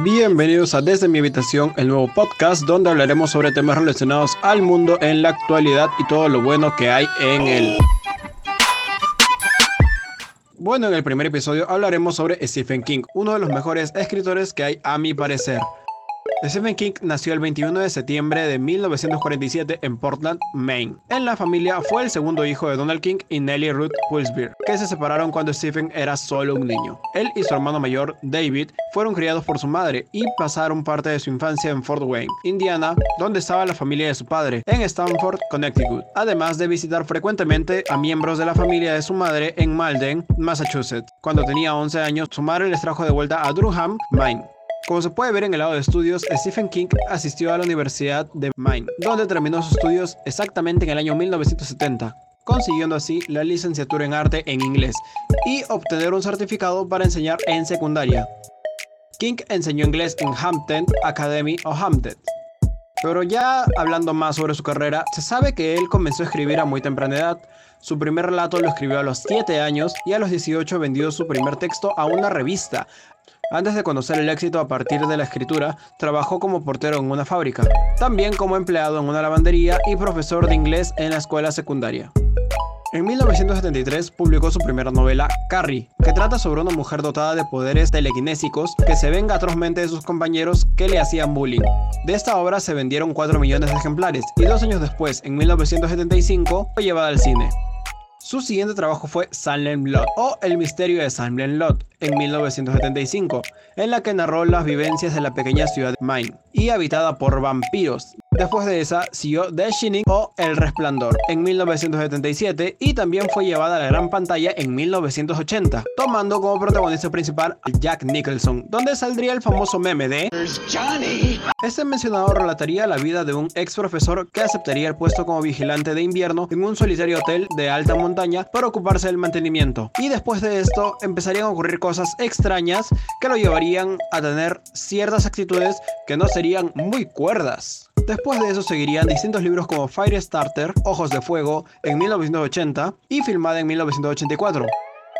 Bienvenidos a Desde mi habitación, el nuevo podcast donde hablaremos sobre temas relacionados al mundo en la actualidad y todo lo bueno que hay en él. Bueno, en el primer episodio hablaremos sobre Stephen King, uno de los mejores escritores que hay a mi parecer. Stephen King nació el 21 de septiembre de 1947 en Portland, Maine. En la familia fue el segundo hijo de Donald King y Nellie Ruth Wilsbeer, que se separaron cuando Stephen era solo un niño. Él y su hermano mayor, David, fueron criados por su madre y pasaron parte de su infancia en Fort Wayne, Indiana, donde estaba la familia de su padre, en Stamford, Connecticut, además de visitar frecuentemente a miembros de la familia de su madre en Malden, Massachusetts. Cuando tenía 11 años, su madre les trajo de vuelta a Durham, Maine. Como se puede ver en el lado de estudios, Stephen King asistió a la Universidad de Maine, donde terminó sus estudios exactamente en el año 1970, consiguiendo así la licenciatura en arte en inglés y obtener un certificado para enseñar en secundaria. King enseñó inglés en Hampton Academy o Hampton. Pero ya hablando más sobre su carrera, se sabe que él comenzó a escribir a muy temprana edad. Su primer relato lo escribió a los 7 años y a los 18 vendió su primer texto a una revista, antes de conocer el éxito a partir de la escritura, trabajó como portero en una fábrica, también como empleado en una lavandería y profesor de inglés en la escuela secundaria. En 1973 publicó su primera novela, Carrie, que trata sobre una mujer dotada de poderes telequinésicos que se venga atrozmente de sus compañeros que le hacían bullying. De esta obra se vendieron 4 millones de ejemplares y dos años después, en 1975, fue llevada al cine. Su siguiente trabajo fue Salem Lot o El misterio de Salem Lot en 1975, en la que narró las vivencias de la pequeña ciudad de Maine y habitada por vampiros. Después de esa, siguió The Shining o El Resplandor en 1977 y también fue llevada a la gran pantalla en 1980, tomando como protagonista principal a Jack Nicholson, donde saldría el famoso meme de Este mencionado relataría la vida de un ex profesor que aceptaría el puesto como vigilante de invierno en un solitario hotel de alta montaña para ocuparse del mantenimiento. Y después de esto empezarían a ocurrir cosas extrañas que lo llevarían a tener ciertas actitudes que no serían muy cuerdas. Después de eso seguirían distintos libros como Firestarter, Ojos de Fuego, en 1980 y filmada en 1984.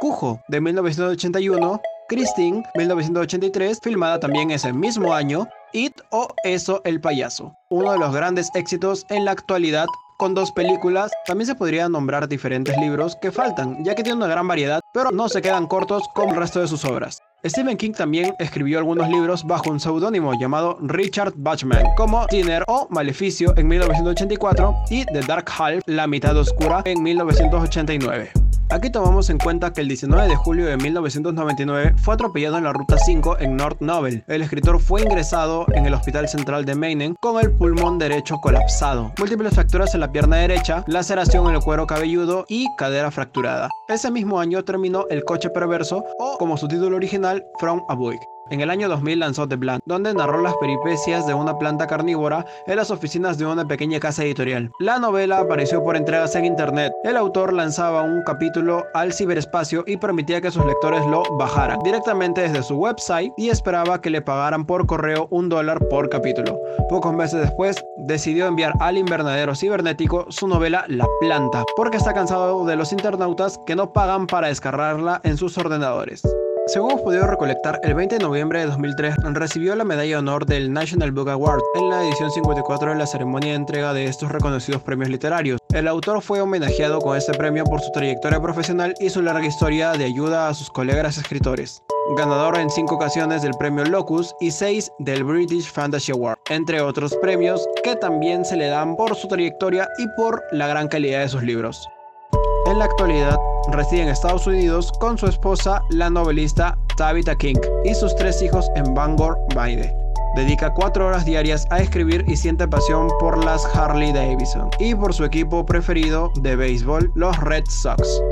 Cujo, de 1981, Christine, 1983, filmada también ese mismo año, It o Eso el payaso, uno de los grandes éxitos en la actualidad con dos películas, también se podrían nombrar diferentes libros que faltan, ya que tiene una gran variedad, pero no se quedan cortos como el resto de sus obras. Stephen King también escribió algunos libros bajo un seudónimo llamado Richard Bachman, como Dinner o Maleficio en 1984 y The Dark Half, La mitad oscura en 1989. Aquí tomamos en cuenta que el 19 de julio de 1999 fue atropellado en la Ruta 5 en North Novel. El escritor fue ingresado en el Hospital Central de Maine con el pulmón derecho colapsado, múltiples fracturas en la pierna derecha, laceración en el cuero cabelludo y cadera fracturada. Ese mismo año terminó El coche perverso o como su título original From a Boy. En el año 2000 lanzó The Plant, donde narró las peripecias de una planta carnívora en las oficinas de una pequeña casa editorial. La novela apareció por entregas en internet. El autor lanzaba un capítulo al ciberespacio y permitía que sus lectores lo bajaran directamente desde su website y esperaba que le pagaran por correo un dólar por capítulo. Pocos meses después, decidió enviar al invernadero cibernético su novela La planta, porque está cansado de los internautas que no pagan para descargarla en sus ordenadores. Según hemos podido recolectar, el 20 de noviembre de 2003 recibió la medalla de honor del National Book Award en la edición 54 de la ceremonia de entrega de estos reconocidos premios literarios. El autor fue homenajeado con este premio por su trayectoria profesional y su larga historia de ayuda a sus colegas escritores. Ganador en cinco ocasiones del premio Locus y seis del British Fantasy Award, entre otros premios que también se le dan por su trayectoria y por la gran calidad de sus libros. En la actualidad, reside en Estados Unidos con su esposa, la novelista Tabitha King, y sus tres hijos en Bangor, Maine. Dedica cuatro horas diarias a escribir y siente pasión por las Harley Davidson y por su equipo preferido de béisbol, los Red Sox.